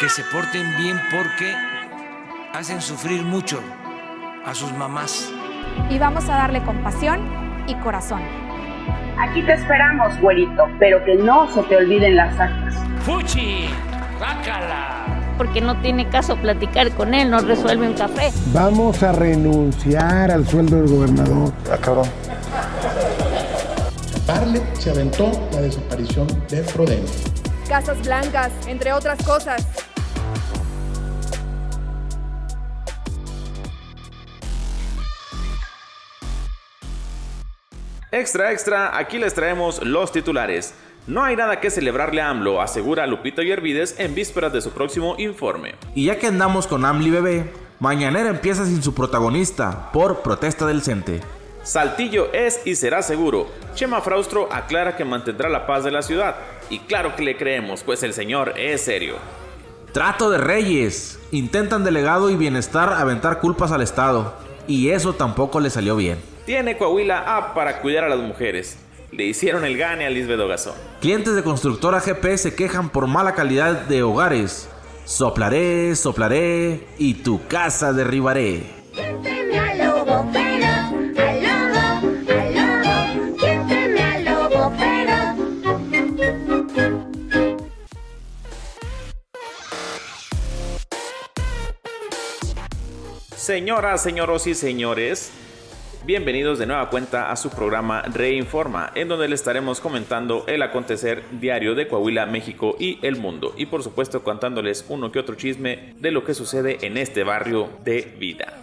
que se porten bien porque hacen sufrir mucho a sus mamás. Y vamos a darle compasión y corazón. Aquí te esperamos, güerito, pero que no se te olviden las actas. ¡Fuchi! ¡Bácala! Porque no tiene caso platicar con él, no resuelve un café. Vamos a renunciar al sueldo del gobernador. Ah, cabrón. Parle se aventó la desaparición de Frodeno. Casas blancas, entre otras cosas. Extra, extra, aquí les traemos los titulares. No hay nada que celebrarle a AMLO, asegura Lupito Yervides en vísperas de su próximo informe. Y ya que andamos con AMLI bebé, Mañanera empieza sin su protagonista, por protesta del CENTE. Saltillo es y será seguro. Chema Fraustro aclara que mantendrá la paz de la ciudad. Y claro que le creemos, pues el señor es serio. Trato de reyes. Intentan delegado y bienestar aventar culpas al Estado. Y eso tampoco le salió bien. Tiene Coahuila A para cuidar a las mujeres. Le hicieron el gane a Lisbeth Gazón. Clientes de constructora GP se quejan por mala calidad de hogares. Soplaré, soplaré y tu casa derribaré. Señoras, señoros y señores, bienvenidos de nueva cuenta a su programa Reinforma, en donde le estaremos comentando el acontecer diario de Coahuila, México y el mundo, y por supuesto contándoles uno que otro chisme de lo que sucede en este barrio de vida.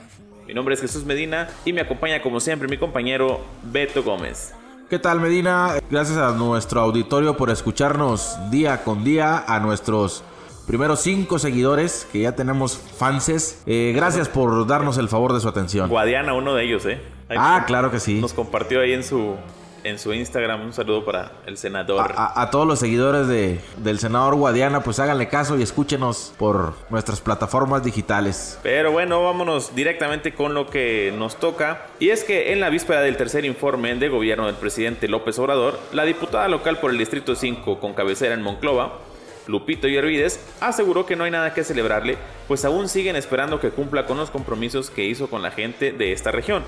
Mi nombre es Jesús Medina y me acompaña como siempre mi compañero Beto Gómez. ¿Qué tal Medina? Gracias a nuestro auditorio por escucharnos día con día, a nuestros primeros cinco seguidores que ya tenemos fanses. Eh, gracias por darnos el favor de su atención. Guadiana, uno de ellos, ¿eh? Ahí Ah, claro que sí. Nos compartió ahí en su, en su Instagram un saludo para el senador. A, a- a todos los seguidores de, del senador Guadiana, pues háganle caso y escúchenos por nuestras plataformas digitales. Pero bueno, vámonos directamente con lo que nos toca. Y es que en la víspera del tercer informe de gobierno del presidente López Obrador, la diputada local por el Distrito 5 con cabecera en Monclova, Lupito Yervides, aseguró que no hay nada que celebrarle, pues aún siguen esperando que cumpla con los compromisos que hizo con la gente de esta región.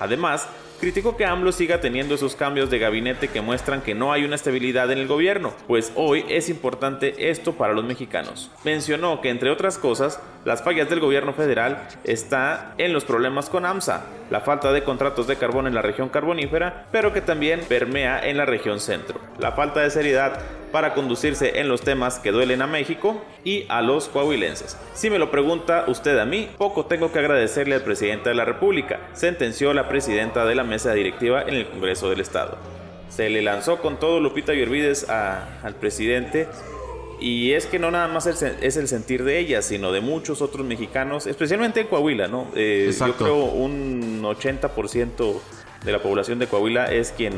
Además, criticó que AMLO siga teniendo esos cambios de gabinete que muestran que no hay una estabilidad en el gobierno, pues hoy es importante esto para los mexicanos. Mencionó que entre otras cosas, las fallas del gobierno federal está en los problemas con AMSA, la falta de contratos de carbón en la región carbonífera, pero que también permea en la región centro, la falta de seriedad para conducirse en los temas que duelen a México y a los coahuilenses. Si me lo pregunta usted a mí, poco tengo que agradecerle al presidente de la República, sentenció la presidenta de la mesa directiva en el Congreso del Estado. Se le lanzó con todo Lupita Yervides a- al presidente y es que no nada más es el, sentir de ella, sino de muchos otros mexicanos, especialmente en Coahuila, ¿no? Eh, yo creo un 80% de la población de Coahuila es quien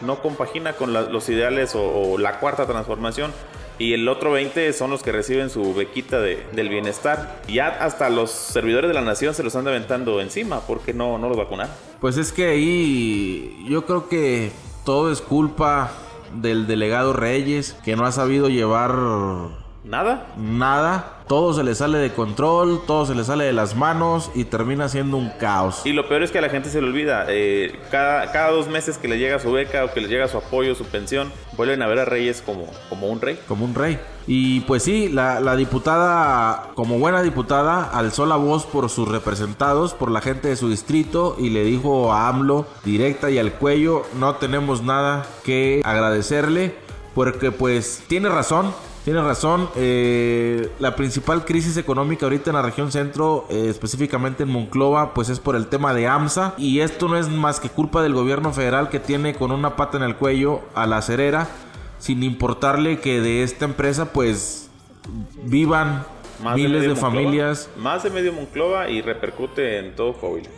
no compagina con la- los ideales o, o la cuarta transformación. Y el otro 20 son los que reciben su bequita de- del bienestar. Ya hasta los servidores de la nación se los anda aventando encima porque no, no los vacunaron. Pues es que ahí yo creo que todo es culpa del delegado Reyes, que no ha sabido llevar ¿Nada? nada. Todo se le sale de control, todo se le sale de las manos y termina siendo un caos. Y lo peor es que a la gente se le olvida. eh, cada, cada dos meses que le llega su beca o que le llega su apoyo, su pensión, vuelven a ver a Reyes como, como un rey. Como un rey. Y pues sí, la, la diputada, como buena diputada, alzó la voz por sus representados, por la gente de su distrito y le dijo a AMLO directa y al cuello, no tenemos nada que agradecerle, porque pues tiene razón. Tiene razón, eh, la principal crisis económica ahorita en la región centro, eh, específicamente en Monclova, pues es por el tema de AMSA y esto no es más que culpa del gobierno federal que tiene con una pata en el cuello a la cerera, sin importarle que de esta empresa pues vivan miles de, Monclova, familias. Más de medio Monclova y repercute en todo Coahuila.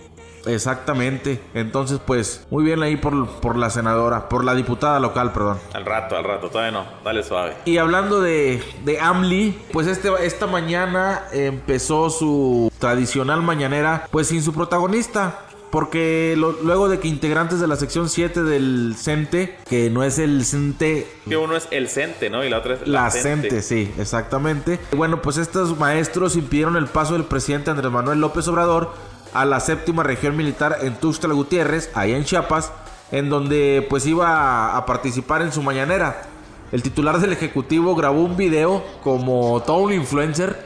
Exactamente, entonces pues muy bien ahí por, por la senadora, por la diputada local, perdón. Al rato, al rato, todavía no. Dale suave. Y hablando de, de AMLI, pues este, esta mañana empezó su tradicional mañanera, pues sin su protagonista. porque lo- luego de que integrantes de la sección 7 del CENTE, que no es el CENTE Que uno es el CENTE, ¿no? Y la otra es la CENTE. CENTE, sí, exactamente. Bueno, pues estos maestros impidieron el paso del presidente Andrés Manuel López Obrador a la séptima región militar en Tuxtla Gutiérrez, allá en Chiapas, en donde pues iba a, participar en su mañanera. El titular del Ejecutivo grabó un video como todo un influencer.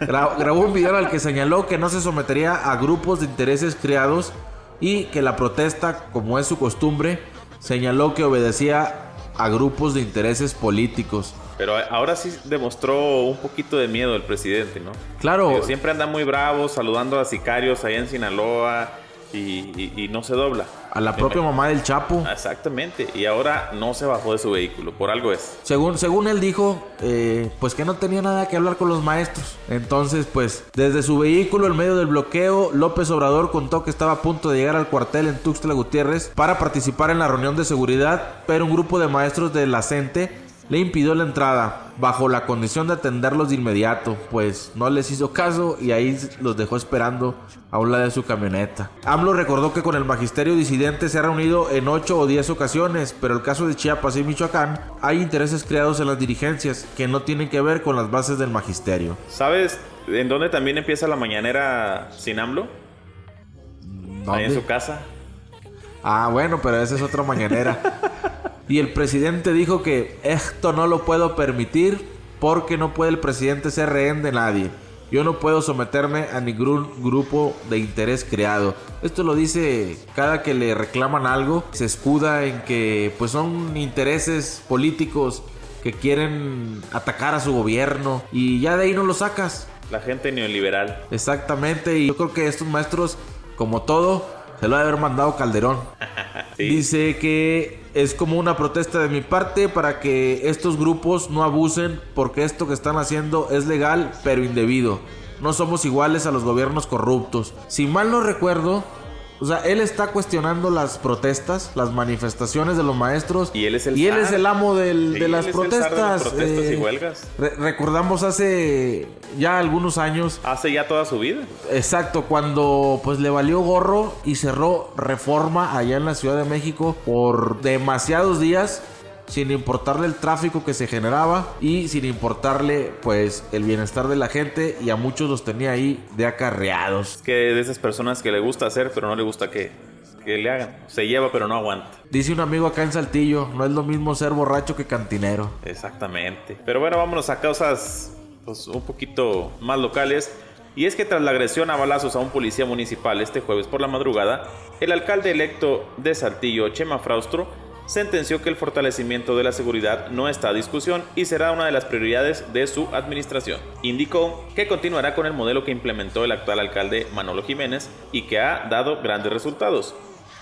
gra- grabó un video al que señaló que no se sometería a grupos de intereses creados y que la protesta, como es su costumbre, señaló que obedecía a grupos de intereses políticos. Pero ahora sí demostró un poquito de miedo el presidente, ¿no? Claro, Digo, siempre anda muy bravo, saludando a sicarios allá en Sinaloa y, y- y no se dobla. a la propia mamá del Chapo. Exactamente. Y ahora no se bajó de su vehículo, por algo es. Según, según él dijo, eh, pues que no tenía nada que hablar con los maestros. Entonces, pues, desde su vehículo en medio del bloqueo, López Obrador contó que estaba a punto de llegar al cuartel en Tuxtla Gutiérrez para participar en la reunión de seguridad, pero un grupo de maestros de la CENTE le impidió la entrada, bajo la condición de atenderlos de inmediato, pues no les hizo caso y ahí los dejó esperando a un lado de su camioneta. AMLO recordó que con el magisterio disidente se ha reunido en 8 o 10 ocasiones, pero el caso de Chiapas y Michoacán hay intereses creados en las dirigencias que no tienen que ver con las bases del magisterio. ¿Sabes en dónde también empieza la mañanera sin AMLO? Ahí en su casa. Ah, bueno, pero esa es otra mañanera. y el presidente dijo que esto no lo puedo permitir porque no puede el presidente ser rehén de nadie. Yo no puedo someterme a ningún grupo de interés creado. Esto lo dice cada que le reclaman algo, se escuda en que pues son intereses políticos que quieren atacar a su gobierno y ya de ahí no lo sacas. La gente neoliberal. Exactamente, y yo creo que estos maestros, como todo, se lo ha de haber mandado Calderón. Sí. Dice que es como una protesta de mi parte para que estos grupos no abusen porque esto que están haciendo es legal pero indebido. No somos iguales a los gobiernos corruptos. Si mal no recuerdo, o sea, él está cuestionando las protestas, las manifestaciones de los maestros. Y él es el y él zar. es el amo del- Sí, de las él zar de las protestas. protestas y eh, huelgas. re- recordamos hace ya algunos años Hace ya toda su vida. Exacto, cuando pues le valió gorro y cerró reforma allá en la Ciudad de México por demasiados días sin importarle el tráfico que se generaba y sin importarle pues el bienestar de la gente y a muchos los tenía ahí de acarreados. Que de esas personas que le gusta hacer, pero no le gusta que, que le hagan. Se lleva, pero no aguanta. Dice un amigo acá en Saltillo, no es lo mismo ser borracho que cantinero. Exactamente. Pero bueno, vámonos a causas pues, un poquito más locales. Y es que tras la agresión a balazos a un policía municipal este jueves por la madrugada, el alcalde electo de Saltillo, Chema Fraustro, sentenció que el fortalecimiento de la seguridad no está a discusión y será una de las prioridades de su administración. Indicó que continuará con el modelo que implementó el actual alcalde Manolo Jiménez y que ha dado grandes resultados.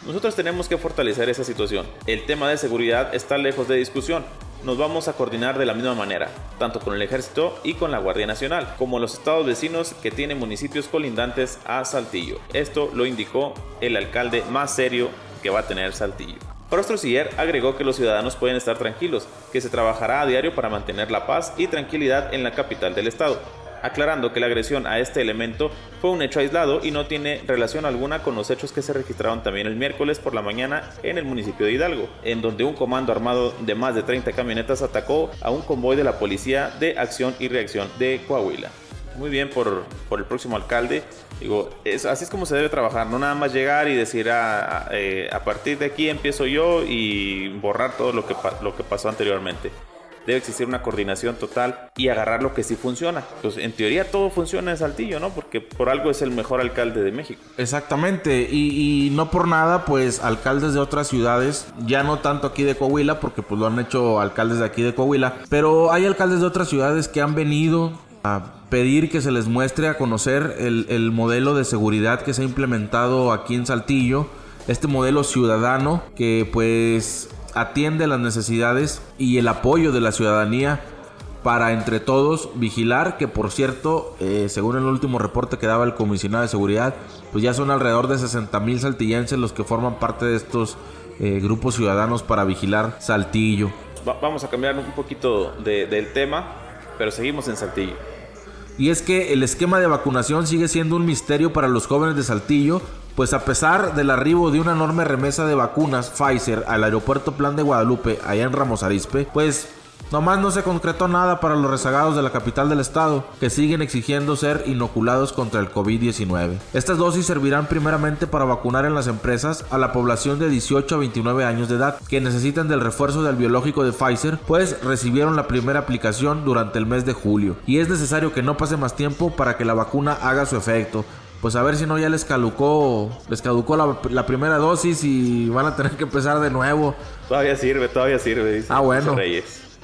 Nosotros tenemos que fortalecer esa situación. El tema de seguridad está lejos de discusión. Nos vamos a coordinar de la misma manera, tanto con el ejército y con la Guardia Nacional, como los estados vecinos que tienen municipios colindantes a Saltillo. Esto lo indicó el alcalde más serio que va a tener Saltillo. Prostro Siller agregó que los ciudadanos pueden estar tranquilos, que se trabajará a diario para mantener la paz y tranquilidad en la capital del estado, aclarando que la agresión a este elemento fue un hecho aislado y no tiene relación alguna con los hechos que se registraron también el miércoles por la mañana en el municipio de Hidalgo, en donde un comando armado de más de 30 camionetas atacó a un convoy de la Policía de Acción y Reacción de Coahuila. Muy bien por, por el próximo alcalde. Digo, es, así es como se debe trabajar, no nada más llegar y decir "Ah, eh, a partir de aquí empiezo yo y borrar todo lo que, lo que pasó anteriormente. Debe existir una coordinación total y agarrar lo que sí funciona. Pues en teoría todo funciona en Saltillo, ¿no? Porque por algo es el mejor alcalde de México. Exactamente, y, y no por nada, pues alcaldes de otras ciudades, ya no tanto aquí de Coahuila, porque pues lo han hecho alcaldes de aquí de Coahuila, pero hay alcaldes de otras ciudades que han venido a pedir que se les muestre a conocer el, el modelo de seguridad que se ha implementado aquí en Saltillo, este modelo ciudadano que pues atiende las necesidades y el apoyo de la ciudadanía para entre todos vigilar que por cierto eh, según el último reporte que daba el comisionado de seguridad pues ya son alrededor de 60 mil saltillenses los que forman parte de estos eh, grupos ciudadanos para vigilar Saltillo Va- vamos a cambiar un poquito de- del tema, pero seguimos en Saltillo. Y es que el esquema de vacunación sigue siendo un misterio para los jóvenes de Saltillo pues a pesar del arribo de una enorme remesa de vacunas Pfizer al aeropuerto Plan de Guadalupe, allá en Ramos Arizpe, pues Nomás no se concretó nada para los rezagados de la capital del estado, que siguen exigiendo ser inoculados contra el COVID-19. Estas dosis servirán primeramente para vacunar en las empresas a la población de 18 a 29 años de edad, que necesitan del refuerzo del biológico de Pfizer, pues recibieron la primera aplicación durante el mes de julio, y es necesario que no pase más tiempo para que la vacuna haga su efecto, pues a ver si no ya les caducó, les caducó la, primera dosis y van a tener que empezar de nuevo. Todavía sirve, todavía sirve. Dice ah, bueno.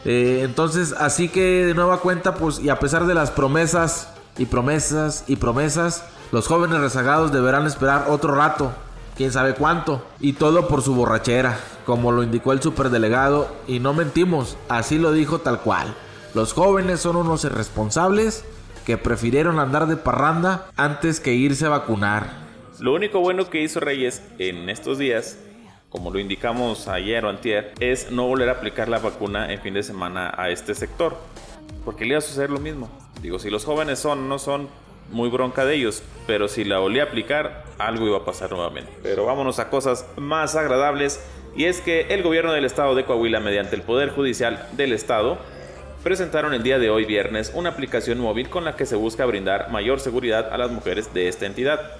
Eh, entonces, así que de nueva cuenta, pues, y a pesar de las promesas y promesas y promesas, los jóvenes rezagados deberán esperar otro rato, quién sabe cuánto, y todo por su borrachera, como lo indicó el superdelegado, y no mentimos, así lo dijo tal cual. Los jóvenes son unos irresponsables que prefirieron andar de parranda antes que irse a vacunar. Lo único bueno que hizo Reyes en estos días como lo indicamos ayer o antier, es no volver a aplicar la vacuna en fin de semana a este sector. Porque le iba a suceder lo mismo. Digo, si los jóvenes son, no son muy bronca de ellos, pero si la volví a aplicar, algo iba a pasar nuevamente. Pero vámonos a cosas más agradables, y es que el gobierno del estado de Coahuila, mediante el Poder Judicial del estado, presentaron el día de hoy viernes una aplicación móvil con la que se busca brindar mayor seguridad a las mujeres de esta entidad.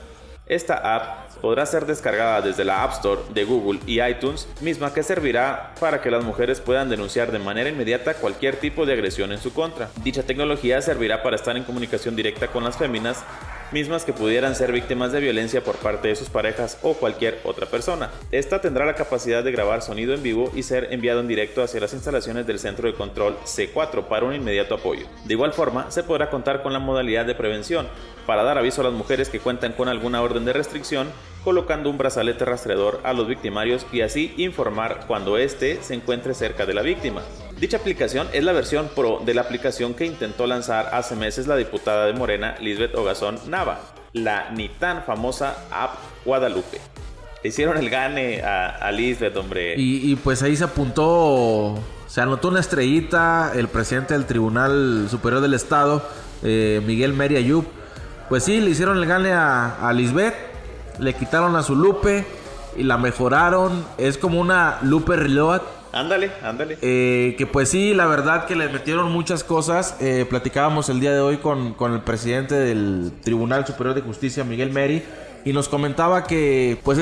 Esta app podrá ser descargada desde la App Store de Google y iTunes, misma que servirá para que las mujeres puedan denunciar de manera inmediata cualquier tipo de agresión en su contra. Dicha tecnología servirá para estar en comunicación directa con las féminas mismas que pudieran ser víctimas de violencia por parte de sus parejas o cualquier otra persona. Esta tendrá la capacidad de grabar sonido en vivo y ser enviado en directo hacia las instalaciones del centro de control C4 para un inmediato apoyo. De igual forma, se podrá contar con la modalidad de prevención para dar aviso a las mujeres que cuentan con alguna orden de restricción colocando un brazalete rastreador a los victimarios y así informar cuando éste se encuentre cerca de la víctima. Dicha aplicación es la versión pro de la aplicación que intentó lanzar hace meses la diputada de Morena, Lisbeth Ogazón Nava, la ni tan famosa App Guadalupe. hicieron el gane a, Lisbeth, hombre. Y, pues ahí se apuntó, se anotó una estrellita el presidente del Tribunal Superior del Estado, eh, Miguel Meri Ayub. Pues sí, le hicieron el gane a, a Lisbeth, le quitaron a su Lupe y la mejoraron. Es como una Lupe Reload Ándale, ándale. Eh, que pues sí, la verdad que le metieron muchas cosas. Eh, platicábamos el día de hoy con, con, el presidente del Tribunal Superior de Justicia, Miguel Meri, y nos comentaba que pues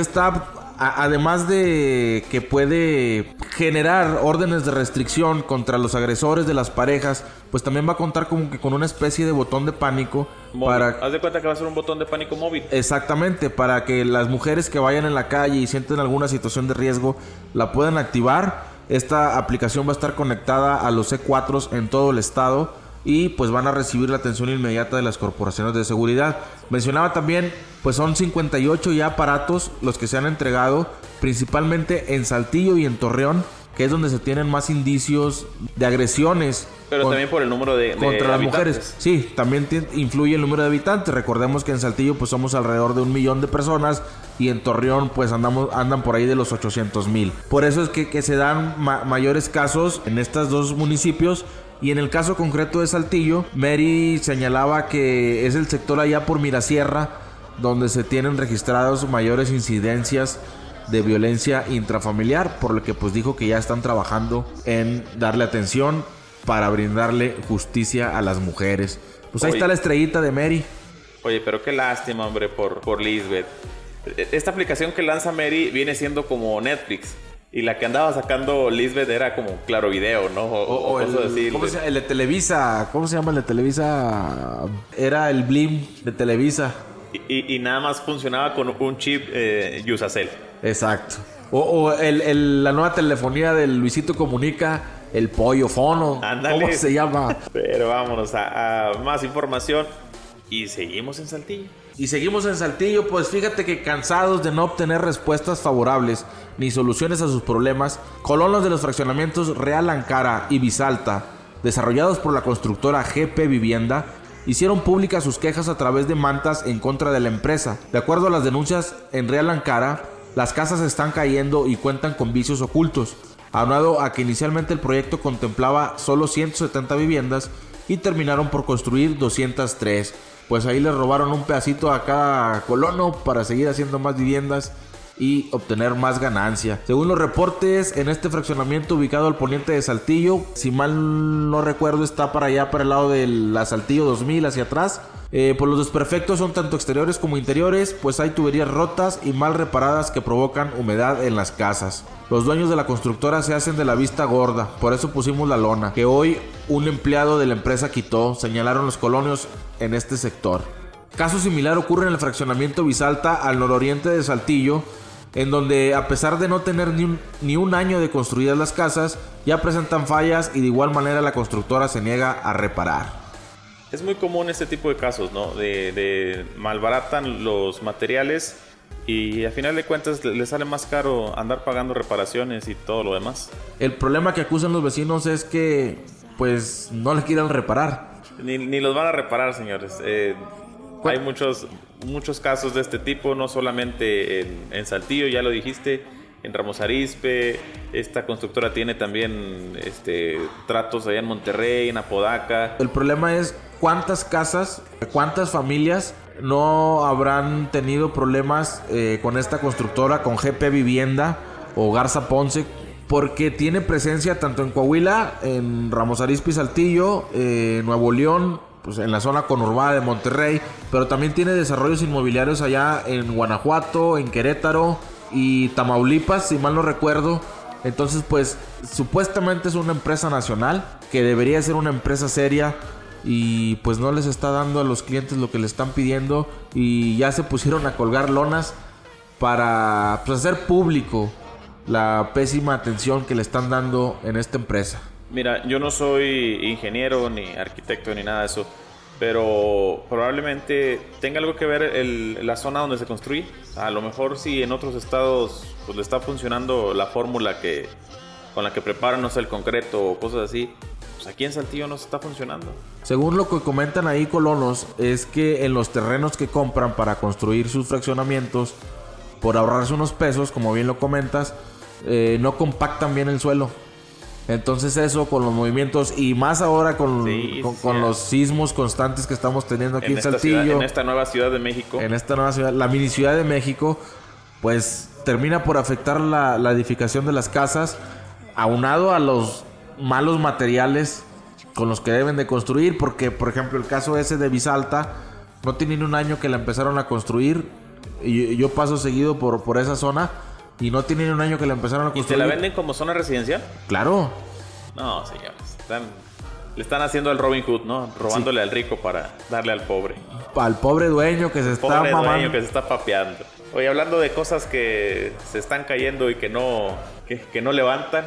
además de que puede generar órdenes de restricción contra los agresores de las parejas, pues también va a contar como que con una especie de botón de pánico para... Haz de cuenta que va a ser un botón de pánico móvil. Exactamente, para que las mujeres que vayan en la calle y sienten alguna situación de riesgo la puedan activar. Esta aplicación va a estar conectada a los C4 en todo el estado y pues van a recibir la atención inmediata de las corporaciones de seguridad. Mencionaba también, pues son 58 ya aparatos los que se han entregado, principalmente en Saltillo y en Torreón, que es donde se tienen más indicios de agresiones. Pero también por el número de, contra las mujeres. Sí, también influye el número de habitantes. Recordemos que en Saltillo pues somos alrededor de un millón de personas y en Torreón pues andamos andan por ahí de los 800 mil. Por eso es que, se dan mayores casos en estos dos municipios. Y en el caso concreto de Saltillo, Mary señalaba que es el sector allá por Mirasierra donde se tienen registrados mayores incidencias de violencia intrafamiliar, por lo que pues dijo que ya están trabajando en darle atención para brindarle justicia a las mujeres. Pues ahí está la estrellita de Mary. Oye, pero qué lástima, hombre, por, por Lisbeth. Esta aplicación que lanza Mary viene siendo como Netflix. Y la que andaba sacando Lisbeth era como Claro Video, ¿no? O, el, ¿cómo se, el de Televisa. ¿Cómo se llama el de Televisa? Era el Blim de Televisa. Y, nada más funcionaba con un chip eh. Exacto. O, el, la nueva telefonía del Luisito Comunica, el pollo fono. ¿Cómo se llama? Pero vámonos a, más información. Y seguimos en Saltillo. Y seguimos en Saltillo, pues fíjate que cansados de no obtener respuestas favorables ni soluciones a sus problemas, colonos de los fraccionamientos Real Ankara y Bisalta, desarrollados por la constructora GP Vivienda, hicieron públicas sus quejas a través de mantas en contra de la empresa. De acuerdo a las denuncias en Real Ankara, las casas están cayendo y cuentan con vicios ocultos. Aunado a que inicialmente el proyecto contemplaba solo 170 viviendas, y terminaron por construir 203. Pues ahí les robaron un pedacito a cada colono para seguir haciendo más viviendas y obtener más ganancia. Según los reportes, en este fraccionamiento ubicado al poniente de Saltillo, si mal no recuerdo, está para allá, para el lado de la Saltillo 2000, hacia atrás. Eh, pues los desperfectos son tanto exteriores como interiores, pues hay tuberías rotas y mal reparadas que provocan humedad en las casas. Los dueños de la constructora se hacen de la vista gorda, por eso pusimos la lona, que hoy un empleado de la empresa quitó, señalaron los colonios en este sector. Caso similar ocurre en el fraccionamiento Bisalta al nororiente de Saltillo, en donde a pesar de no tener ni un, ni un, año de construidas las casas, ya presentan fallas y de igual manera la constructora se niega a reparar. Es muy común este tipo de casos, ¿no? De, de malbaratan los materiales y a final de cuentas le sale más caro andar pagando reparaciones y todo lo demás. El problema que acusan los vecinos es que pues no le quieran reparar. Ni, ni los van a reparar, señores. Eh, hay muchos, muchos casos de este tipo, no solamente en, en, Saltillo, ya lo dijiste, en Ramos Arizpe. Esta constructora tiene también este, tratos allá en Monterrey, en Apodaca. El problema es cuántas casas, cuántas familias no habrán tenido problemas eh, con esta constructora, con GP Vivienda o Garza Ponce, porque tiene presencia tanto en Coahuila, en Ramos Arizpe Saltillo, eh, Nuevo León, pues en la zona conurbada de Monterrey, pero también tiene desarrollos inmobiliarios allá en Guanajuato, en Querétaro y Tamaulipas, si mal no recuerdo. Entonces, pues supuestamente es una empresa nacional que debería ser una empresa seria y pues no les está dando a los clientes lo que le están pidiendo y ya se pusieron a colgar lonas para pues, hacer público la pésima atención que le están dando en esta empresa. Mira, yo no soy ingeniero ni arquitecto ni nada de eso, pero probablemente tenga algo que ver el, la zona donde se construye. A lo mejor si en otros estados pues le está funcionando la fórmula que con la que preparan no sé, el concreto o cosas así, pues aquí en Saltillo no se está funcionando. Según lo que comentan ahí colonos, es que en los terrenos que compran para construir sus fraccionamientos, por ahorrarse unos pesos, como bien lo comentas, eh, no compactan bien el suelo. Entonces eso con los movimientos y más ahora con, Sí, con, sí. con los sismos constantes que estamos teniendo aquí en, Saltillo, ciudad- en esta nueva ciudad de México. en esta nueva ciudad, la mini ciudad de México, pues termina por afectar la, la edificación de las casas, aunado a los malos materiales con los que deben de construir, porque por ejemplo el caso ese de Bisalta, no tiene ni un año que la empezaron a construir, y yo paso seguido por, por esa zona, y no tiene ni un año que la empezaron a ¿Y te construir. la venden como zona residencial? Claro, No, señores. Están, le están haciendo el Robin Hood, ¿no? Robándole al rico para darle al pobre. al pobre dueño que se está Pobre mamando. dueño que se está papeando. Oye, hablando de cosas que se están cayendo y que no, que, que no levantan,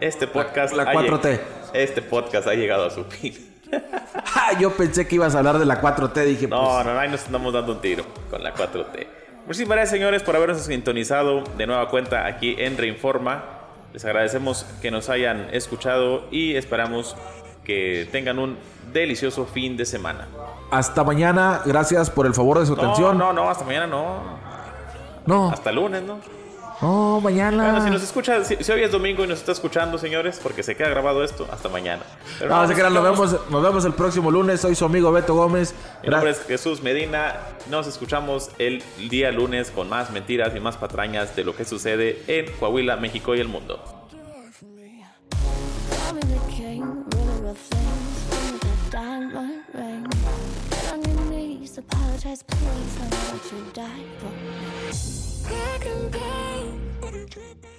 este podcast... la ha 4T. lleg- Este podcast ha llegado a su fin. Ah, yo pensé que ibas a hablar de la 4T, dije, No, pues, no, no, ahí nos andamos dando un tiro con la 4T. Muchísimas gracias, señores, por habernos sintonizado de nueva cuenta aquí en Reinforma. Les agradecemos que nos hayan escuchado y esperamos que tengan un delicioso fin de semana. hasta mañana, gracias por el favor de su No, atención. no, no, hasta mañana no. no, Hasta lunes, ¿no? No, mañana. Bueno, si nos escucha, si, si hoy es domingo y nos está escuchando, señores, porque se queda grabado esto, hasta mañana. Pero No, se crean, nos vemos, nos vemos el próximo lunes. Soy su amigo Beto Gómez. Mi nombre es Jesús Medina. Nos escuchamos el día lunes con más mentiras y más patrañas de lo que sucede en Coahuila, México y el mundo. Apologize, please. I you me. I can go, but it